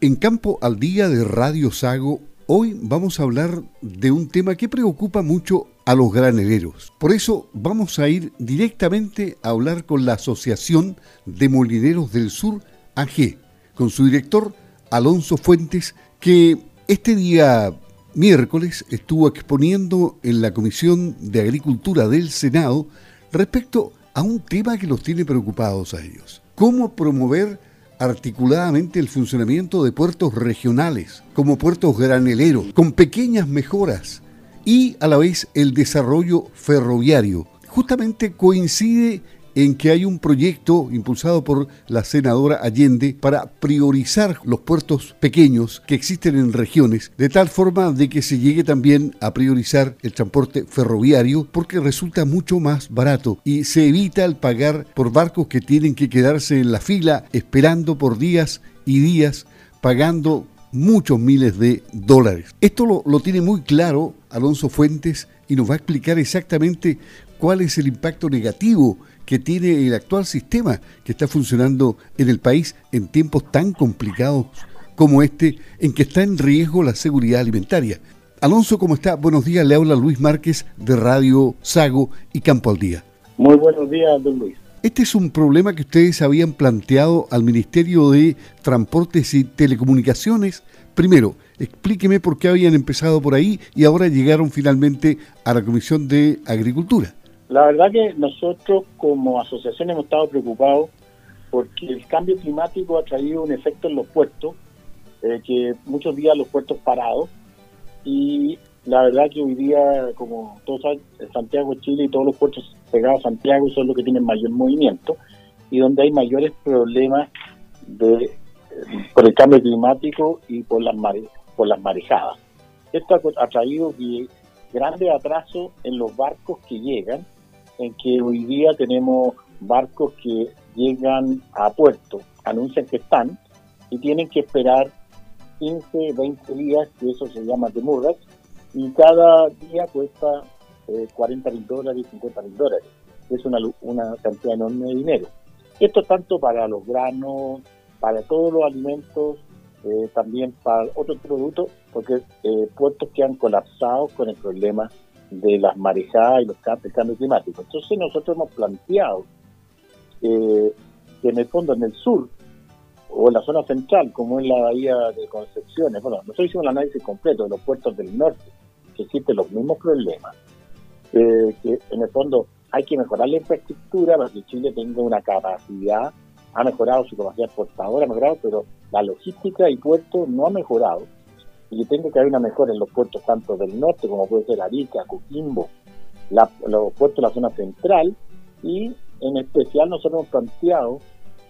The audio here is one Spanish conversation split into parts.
En Campo al Día de Radio Sago, hoy vamos a hablar de un tema que preocupa mucho a los graneleros. Por eso vamos a ir directamente a hablar con la Asociación de Molineros del Sur, AG, con su director Alonso Fuentes, que este día miércoles estuvo exponiendo en la Comisión de Agricultura del Senado respecto a un tema que los tiene preocupados a ellos. ¿Cómo promover articuladamente el funcionamiento de puertos regionales, como puertos graneleros, con pequeñas mejoras y a la vez el desarrollo ferroviario. Justamente coincide en que hay un proyecto impulsado por la senadora Allende para priorizar los puertos pequeños que existen en regiones, de tal forma de que se llegue también a priorizar el transporte ferroviario porque resulta mucho más barato y se evita el pagar por barcos que tienen que quedarse en la fila esperando por días y días pagando muchos miles de dólares. Esto lo, lo tiene muy claro Alonso Fuentes y nos va a explicar exactamente cuál es el impacto negativo que tiene el actual sistema que está funcionando en el país en tiempos tan complicados como este, en que está en riesgo la seguridad alimentaria. Alonso, ¿cómo está? Buenos días, le habla Luis Márquez de Radio Sago y Campo al Día. Muy buenos días, don Luis. Este es un problema que ustedes habían planteado al Ministerio de Transportes y Telecomunicaciones. Primero, explíqueme por qué habían empezado por ahí y ahora llegaron finalmente a la Comisión de Agricultura. La verdad que nosotros como asociación hemos estado preocupados porque el cambio climático ha traído un efecto en los puertos, eh, que muchos días los puertos parados, y la verdad que hoy día, como todos saben, Santiago, Chile y todos los puertos pegados a Santiago son los que tienen mayor movimiento y donde hay mayores problemas de, eh, por el cambio climático y por las, mare, por las marejadas. Esto ha, ha traído grandes atrasos en los barcos que llegan en que hoy día tenemos barcos que llegan a puerto, anuncian que están y tienen que esperar 15, 20 días, que eso se llama demurras, y cada día cuesta 40 eh, mil dólares, 50 mil dólares. Es una, una cantidad enorme de dinero. Esto tanto para los granos, para todos los alimentos, eh, también para otros productos, porque eh, puertos que han colapsado con el problema de las marejadas y los cambios, cambio climático. Entonces nosotros hemos planteado eh, que en el fondo en el sur o en la zona central, como es la bahía de Concepciones, bueno, nosotros hicimos el análisis completo de los puertos del norte, que existen los mismos problemas, eh, que en el fondo hay que mejorar la infraestructura para que Chile tenga una capacidad, ha mejorado su capacidad exportadora, ha mejorado, pero la logística y puertos no ha mejorado y tengo que haber una mejora en los puertos tanto del norte como puede ser Arica, Coquimbo, los puertos de la zona central y en especial nosotros hemos planteado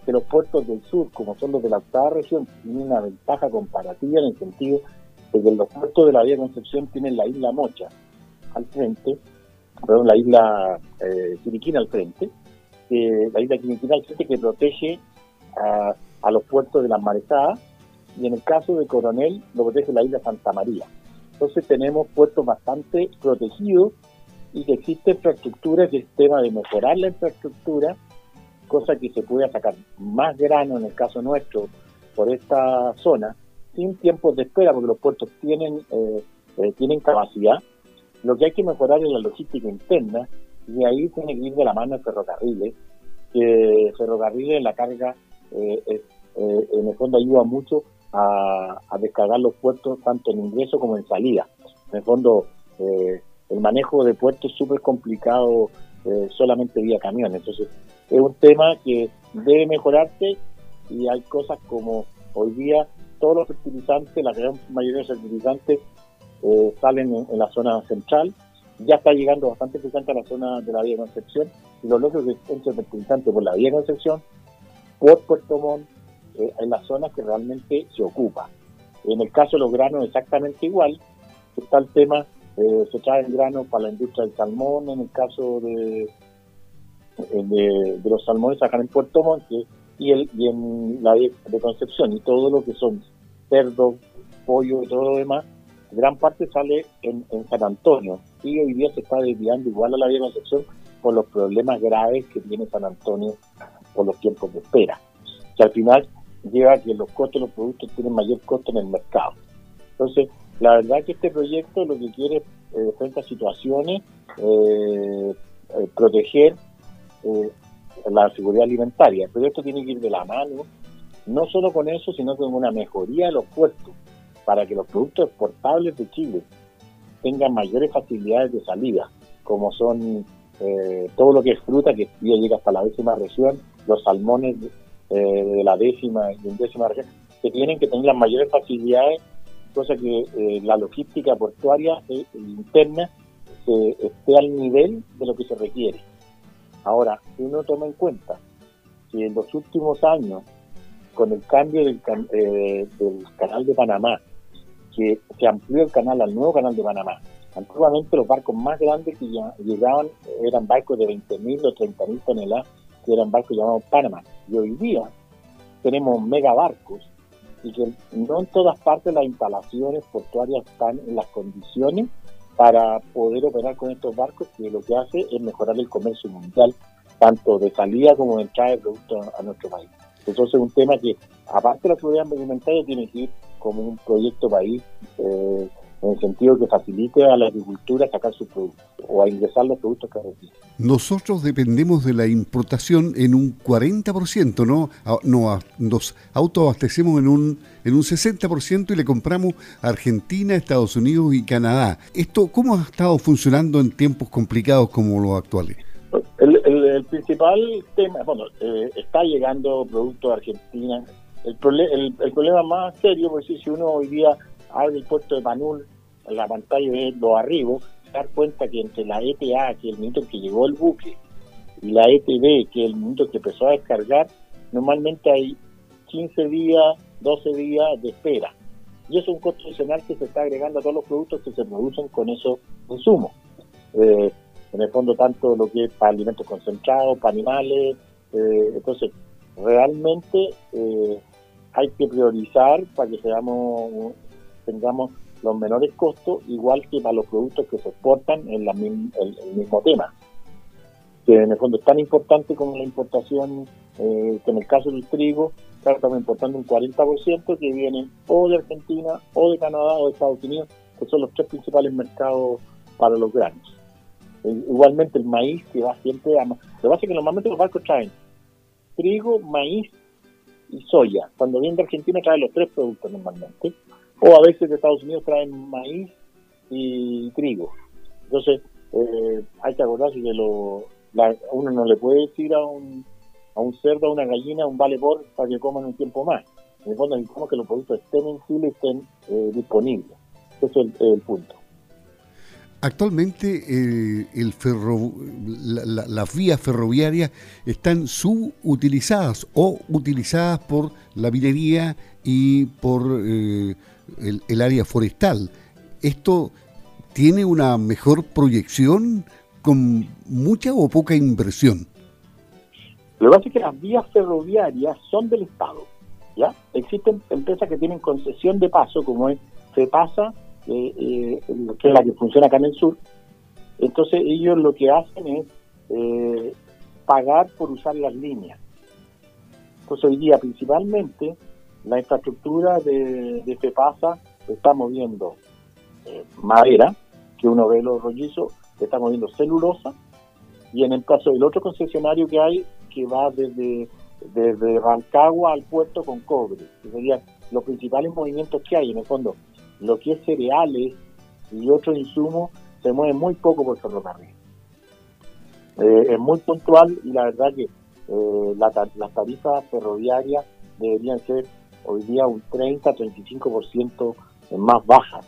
que los puertos del sur, como son los de la octava región, tienen una ventaja comparativa en el sentido de que los puertos de la Vía Concepción tienen la isla Mocha al frente, perdón, la isla eh, al frente, la isla Quiriquina al frente que protege a, a los puertos de las marejadas y en el caso de Coronel lo protege la isla Santa María. Entonces tenemos puertos bastante protegidos y que existe infraestructura, que es tema de mejorar la infraestructura, cosa que se pueda sacar más grano en el caso nuestro por esta zona, sin tiempos de espera, porque los puertos tienen, eh, eh, tienen capacidad. Lo que hay que mejorar es la logística interna y ahí tiene que ir de la mano el ferrocarriles, que ferrocarriles la carga eh, en el fondo ayuda mucho a, descargar los puertos tanto en ingreso como en salida. En el fondo, eh, el manejo de puertos es súper complicado eh, solamente vía camiones. Entonces, es un tema que debe mejorarse y hay cosas como hoy día todos los fertilizantes, la gran mayoría de los fertilizantes eh, salen en, la zona central. Ya está llegando bastante fertilizante a la zona de la Vía Concepción y lo lógico es que entre fertilizante por la Vía Concepción, por Puerto Montt, eh, en las zonas que realmente se ocupa. En el caso de los granos exactamente igual, está el tema, eh, se trae el grano para la industria del salmón, en el caso de, eh, de, los salmones acá en Puerto Montt y, el, y en la de, Concepción, y todo lo que son cerdo, pollo y todo lo demás, gran parte sale en, San Antonio y hoy día se está desviando igual a la de Concepción por los problemas graves que tiene San Antonio por los tiempos de espera. Que al final lleva a que los costos de los productos tienen mayor costo en el mercado. Entonces, la verdad que este proyecto lo que quiere eh, frente a situaciones, eh, eh, proteger eh, la seguridad alimentaria. El proyecto tiene que ir de la mano, no solo con eso, sino con una mejoría de los puertos, para que los productos exportables de Chile tengan mayores facilidades de salida, como son eh, todo lo que es fruta, que llega hasta la décima región, los salmones eh, de la décima y undécima región, que tienen que tener las mayores facilidades, cosa que eh, la logística portuaria e interna esté al nivel de lo que se requiere. Ahora, si uno toma en cuenta que en los últimos años, con el cambio del, del canal de Panamá, que se amplió el canal al nuevo canal de Panamá, Antiguamente los barcos más grandes que ya llegaban eran barcos de 20.000 o 30.000 toneladas, que eran barcos llamados Panamá. Y hoy día tenemos megabarcos y que no en todas partes las instalaciones portuarias están en las condiciones para poder operar con estos barcos, que lo que hace es mejorar el comercio mundial, tanto de salida como de entrada de productos a nuestro país. Entonces es un tema que, aparte de la seguridad alimentaria, tiene que ir como un proyecto país eh, en el sentido que facilite a la agricultura sacar sus productos o a ingresar los productos que requieren. Nosotros dependemos de la importación en un 40%, ¿no? no nos autoabastecemos en un, en un 60% y le compramos a Argentina, Estados Unidos y Canadá. ¿Esto cómo ha estado funcionando en tiempos complicados como los actuales? El, principal tema, bueno, eh, está llegando producto de Argentina. El, el, problema más serio, pues si uno hoy día abre el puerto de Manul, en la pantalla de los arribos, se da cuenta que entre la ETA, que es el minuto que llegó el buque, y la ETB, que es el minuto que empezó a descargar, normalmente hay 15 días, 12 días de espera. Y eso es un costo adicional que se está agregando a todos los productos que se producen con esos insumos. Eh, en el fondo, tanto lo que es para alimentos concentrados, para animales. Eh, entonces, realmente eh, hay que priorizar para que seamos tengamos los menores costos, igual que para los productos que se exportan en el, mismo tema. Que en el fondo es tan importante como la importación, eh, que en el caso del trigo, claro, estamos importando un 40% que viene o de Argentina, o de Canadá, o de Estados Unidos, que son los tres principales mercados para los granos. Eh, igualmente el maíz que va siempre a... Lo que pasa es que normalmente los barcos traen trigo, maíz y soya. Cuando viene de Argentina traen los tres productos normalmente o a veces de Estados Unidos traen maíz y trigo. Entonces, eh, hay que acordarse que lo, uno no le puede decir a un, a un cerdo, a una gallina, un vale por para que coman un tiempo más. En el fondo necesitamos que los productos estén en Chile, estén eh, disponibles. Ese es el, punto. Actualmente eh, el ferro, las vías ferroviarias están subutilizadas o utilizadas por la minería y por el, área forestal. ¿Esto tiene una mejor proyección con mucha o poca inversión? Lo que pasa es que las vías ferroviarias son del Estado. ¿ya? Existen empresas que tienen concesión de paso, como es FEPASA, eh, eh, que es la que funciona acá en el sur. Entonces ellos lo que hacen es eh, pagar por usar las líneas. Entonces hoy día principalmente la infraestructura de, de FEPASA está moviendo eh, madera, que uno ve los rollizos, está moviendo celulosa, y en el caso del otro concesionario que hay, que va desde, desde Rancagua al puerto con cobre, que serían los principales movimientos que hay. En el fondo, lo que es cereales y otros insumos se mueve muy poco por ferrocarril. Eh, es muy puntual y la verdad que eh, las tarifas ferroviarias deberían ser hoy día un 30-35% más baja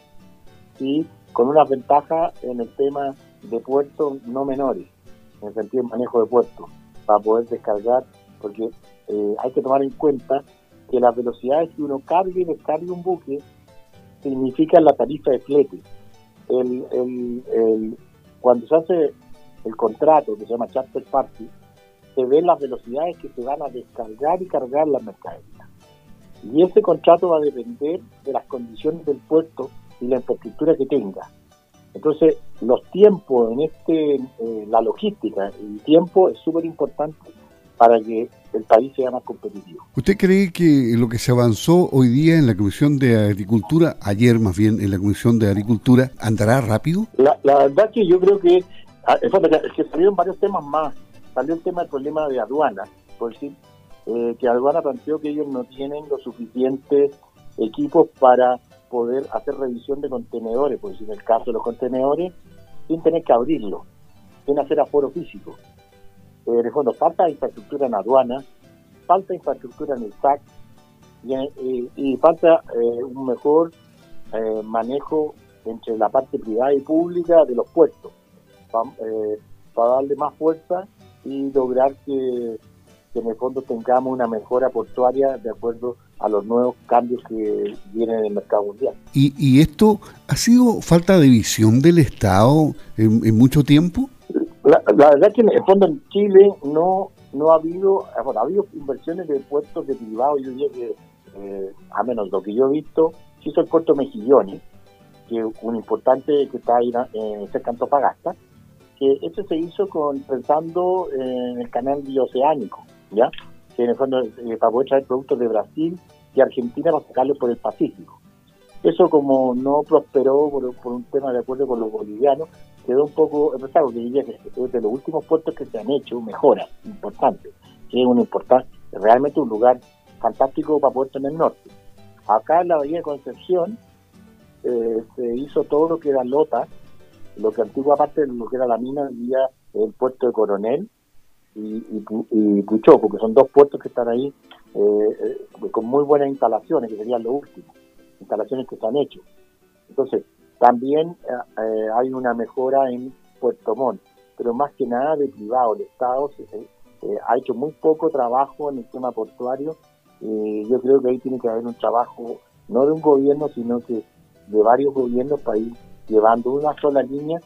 y con una ventaja en el tema de puertos no menores, en el sentido de manejo de puertos, para poder descargar, porque eh, hay que tomar en cuenta que las velocidades que uno cargue y descargue un buque significan la tarifa de flete. Cuando se hace el contrato que se llama Charter Party, se ven las velocidades que se van a descargar y cargar las mercaderías. Y ese contrato va a depender de las condiciones del puerto y la infraestructura que tenga. Entonces, los tiempos en este, eh, la logística, el tiempo es súper importante para que el país sea más competitivo. ¿Usted cree que lo que se avanzó hoy día en la Comisión de Agricultura, ayer más bien en la Comisión de Agricultura, andará rápido? La, verdad que yo creo que, ah, es que salieron varios temas más. Salió el tema del problema de aduana, por decir, eh, que aduana planteó que ellos no tienen los suficientes equipos para poder hacer revisión de contenedores, por decir, en el caso de los contenedores, sin tener que abrirlos, sin hacer aforo físico. Eh, en fondo, falta infraestructura en aduana, falta infraestructura en el SAC y, falta eh, un mejor eh, manejo entre la parte privada y pública de los puertos, para darle más fuerza y lograr que, en el fondo tengamos una mejora portuaria de acuerdo a los nuevos cambios que vienen en el mercado mundial. ¿Y, y esto ha sido falta de visión del Estado en mucho tiempo? La, verdad es que en el fondo en Chile no no ha habido, bueno, ha habido inversiones de puertos de privado, yo diría que, eh, a menos lo que yo he visto, hizo el puerto Mejillones, que es un importante que está ahí en cerca de Antofagasta, que ese se hizo con, pensando en el canal bioceánico, ¿ya? Que en el fondo eh, para poder traer productos de Brasil y Argentina para sacarlos por el Pacífico. Eso como no prosperó por, un tema de acuerdo con los bolivianos, quedó un poco empezado, que es de los últimos puertos que se han hecho mejoras importantes, que es un importante, realmente un lugar fantástico para Puerto en el norte. Acá en la Bahía de Concepción eh, se hizo todo lo que era Lota, lo que antigua parte de lo que era la mina, el puerto de Coronel y, y, Puchó, porque son dos puertos que están ahí eh, eh, con muy buenas instalaciones, que serían lo último, instalaciones que se han hecho. Entonces, también eh, hay una mejora en Puerto Montt, pero más que nada de privado. El Estado ha hecho muy poco trabajo en el tema portuario. y yo creo que ahí tiene que haber un trabajo, no de un gobierno, sino que de varios gobiernos para ir llevando una sola línea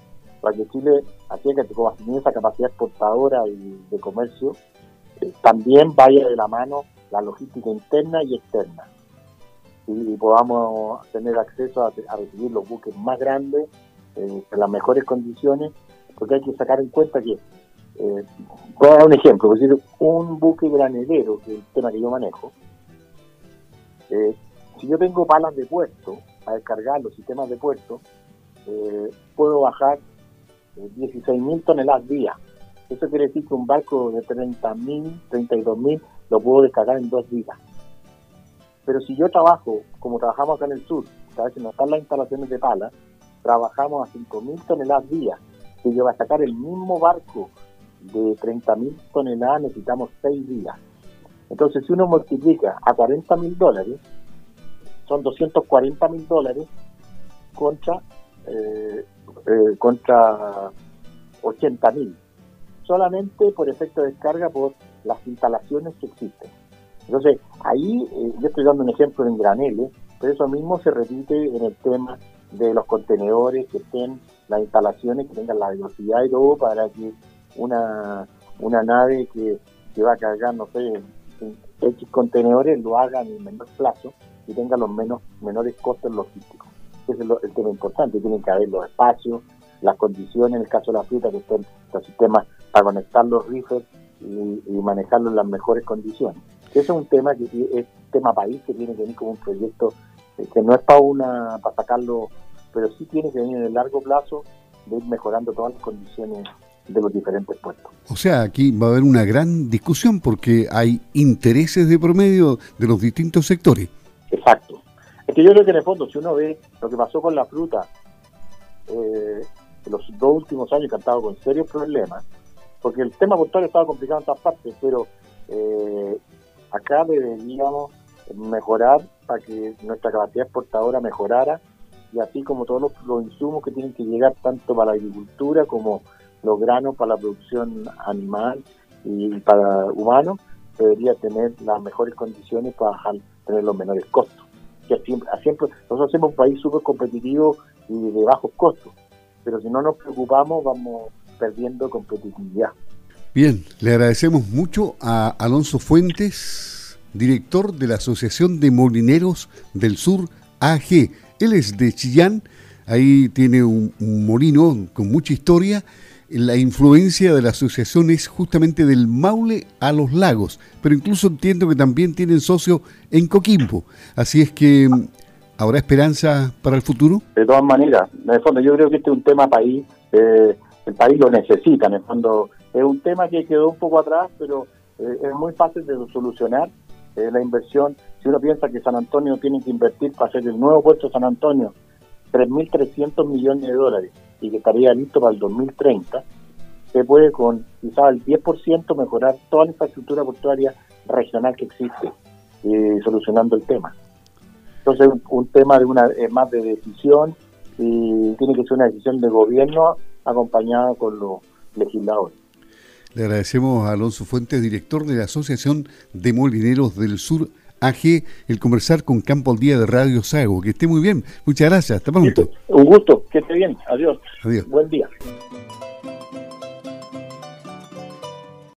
para que Chile, así que como esa capacidad exportadora y de comercio, también vaya de la mano la logística interna y externa. Y podamos tener acceso a, recibir los buques más grandes en las mejores condiciones, porque hay que sacar en cuenta que, eh, voy a dar un ejemplo, decir, un buque granelero, que es el tema que yo manejo, eh, si yo tengo palas de puerto a descargar los sistemas de puerto, eh, puedo bajar 16.000 toneladas día. Eso quiere decir que un barco de 30.000, 32.000 lo puedo descargar en dos días. Pero si yo trabajo, como trabajamos acá en el sur, cada vez que no están las instalaciones de pala, trabajamos a 5.000 toneladas día. Si yo voy a sacar el mismo barco de 30.000 toneladas, necesitamos 6 días. Entonces, si uno multiplica a 40.000 dólares, son 240.000 dólares contra, eh, eh, contra 80.000. Solamente por efecto de descarga por las instalaciones que existen. Entonces, ahí eh, yo estoy dando un ejemplo en graneles, pero eso mismo se repite en el tema de los contenedores, que estén las instalaciones, que tengan la velocidad y todo, para que una, una nave que, que va a cargar, no sé, X contenedores lo haga en el menor plazo y tenga los menos menores costos logísticos. Ese es el tema importante, tienen que haber los espacios, las condiciones, en el caso de la fruta, que estén los sistemas para conectar los rifles y, y manejarlo en las mejores condiciones. Ese es un tema que es tema país, que tiene que venir como un proyecto eh, que no es para una para sacarlo, pero sí tiene que venir en el largo plazo de ir mejorando todas las condiciones de los diferentes puestos. O sea, aquí va a haber una gran discusión porque hay intereses de promedio de los distintos sectores. Exacto. Que yo creo que en el fondo, si uno ve lo que pasó con la fruta, eh, los dos últimos años que han estado con serios problemas, porque el tema portuario estaba complicado en todas partes, pero eh, acá deberíamos mejorar para que nuestra capacidad exportadora mejorara y así como todos los, insumos que tienen que llegar tanto para la agricultura como los granos para la producción animal y para humanos, debería tener las mejores condiciones para tener los menores costos. Que siempre, siempre, nosotros somos un país súper competitivo y de bajos costos, pero si no nos preocupamos vamos perdiendo competitividad. Bien, le agradecemos mucho a Alonso Fuentes, director de la Asociación de Molineros del Sur AG. Él es de Chillán, ahí tiene un, molino con mucha historia la influencia de la asociación es justamente del Maule a los lagos, pero incluso entiendo que también tienen socio en Coquimbo. Así es que, ¿habrá esperanza para el futuro? De todas maneras, en el fondo yo creo que este es un tema país, eh, el país lo necesita, en el fondo es un tema que quedó un poco atrás, pero eh, es muy fácil de solucionar. Eh, la inversión, si uno piensa que San Antonio tiene que invertir para hacer el nuevo puerto de San Antonio 3.300 millones de dólares y que estaría listo para el 2030, se puede con quizás el 10% mejorar toda la infraestructura portuaria regional que existe, eh, solucionando el tema. Entonces, un, tema de una más de decisión y tiene que ser una decisión de gobierno acompañada con los legisladores. Le agradecemos a Alonso Fuentes, director de la Asociación de Molineros del Sur AG, el conversar con Campo al Día de Radio Sago. Que esté muy bien. Muchas gracias. Hasta pronto. Un gusto. Que esté bien. Adiós. Adiós. Buen día.